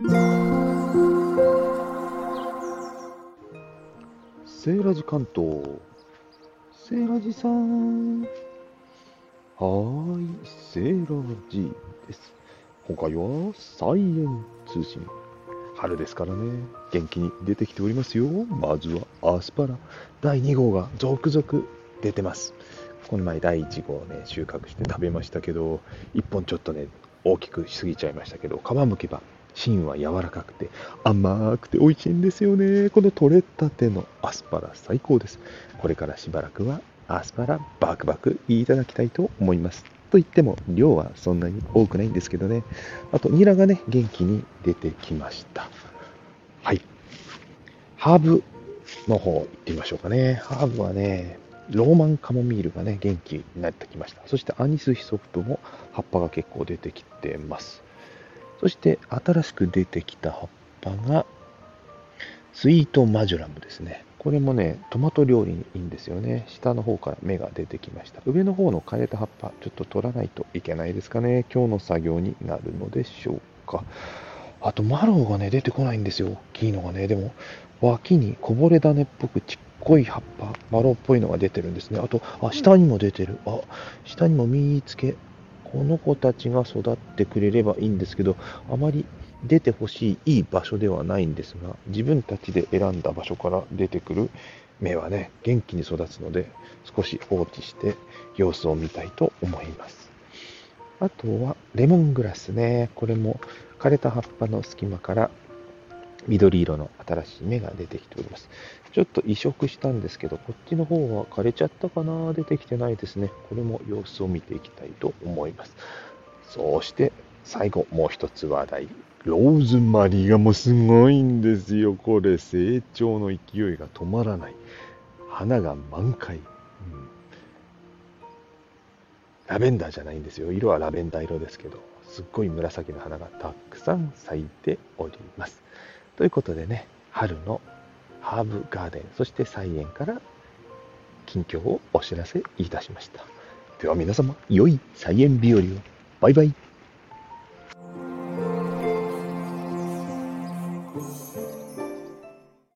セーラジ関東。セーラジさん。はーい、セーラジです。今回はサイエン通信。春ですからね、元気に出てきておりますよ。まずはアスパラ。第2号が続々出てます。この前第1号ね、収穫して食べましたけど、1本ちょっとね、大きくしすぎちゃいましたけど、皮むけば芯は柔らかくて甘くて美味しいんですよね。この取れたてのアスパラ最高です。これからしばらくはアスパラバクバクいただきたいと思います。と言っても量はそんなに多くないんですけどね。あとニラがね、元気に出てきました。はい。ハーブの方行ってみましょうかね。ハーブはね、ローマンカモミールがね、元気になってきました。そしてアニスヒソプトも葉っぱが結構出てきてます。そして新しく出てきた葉っぱがスイートマジュラムですね。これもね、トマト料理にいいんですよね。下の方から芽が出てきました。上の方の枯れた葉っぱ、ちょっと取らないといけないですかね。今日の作業になるのでしょうか。あと、マロウがね、出てこないんですよ。大きいのがね。でも、脇にこぼれ種っぽくちっこい葉っぱ、マロウっぽいのが出てるんですね。あと、あ、下にも出てる。あ、下にも見つけ。この子たちが育ってくれればいいんですけど、あまり出てほしいいい場所ではないんですが、自分たちで選んだ場所から出てくる芽はね、元気に育つので、少し放置して様子を見たいと思います。あとは、レモングラスね。これも枯れた葉っぱの隙間から緑色の新しい芽が出てきております。ちょっと移植したんですけど、こっちの方は枯れちゃったかな？出てきてないですね。これも様子を見ていきたいと思います。そして、最後、もう一つ話題。ローズマリーがもうすごいんですよ。これ、成長の勢いが止まらない。花が満開。うんラベンダーじゃないんですよ。色はラベンダー色ですけど、すっごい紫の花がたくさん咲いております。ということでね、春のハーブガーデン、そして菜園から近況をお知らせいたしました。では皆様、良い菜園日和を。バイバイ。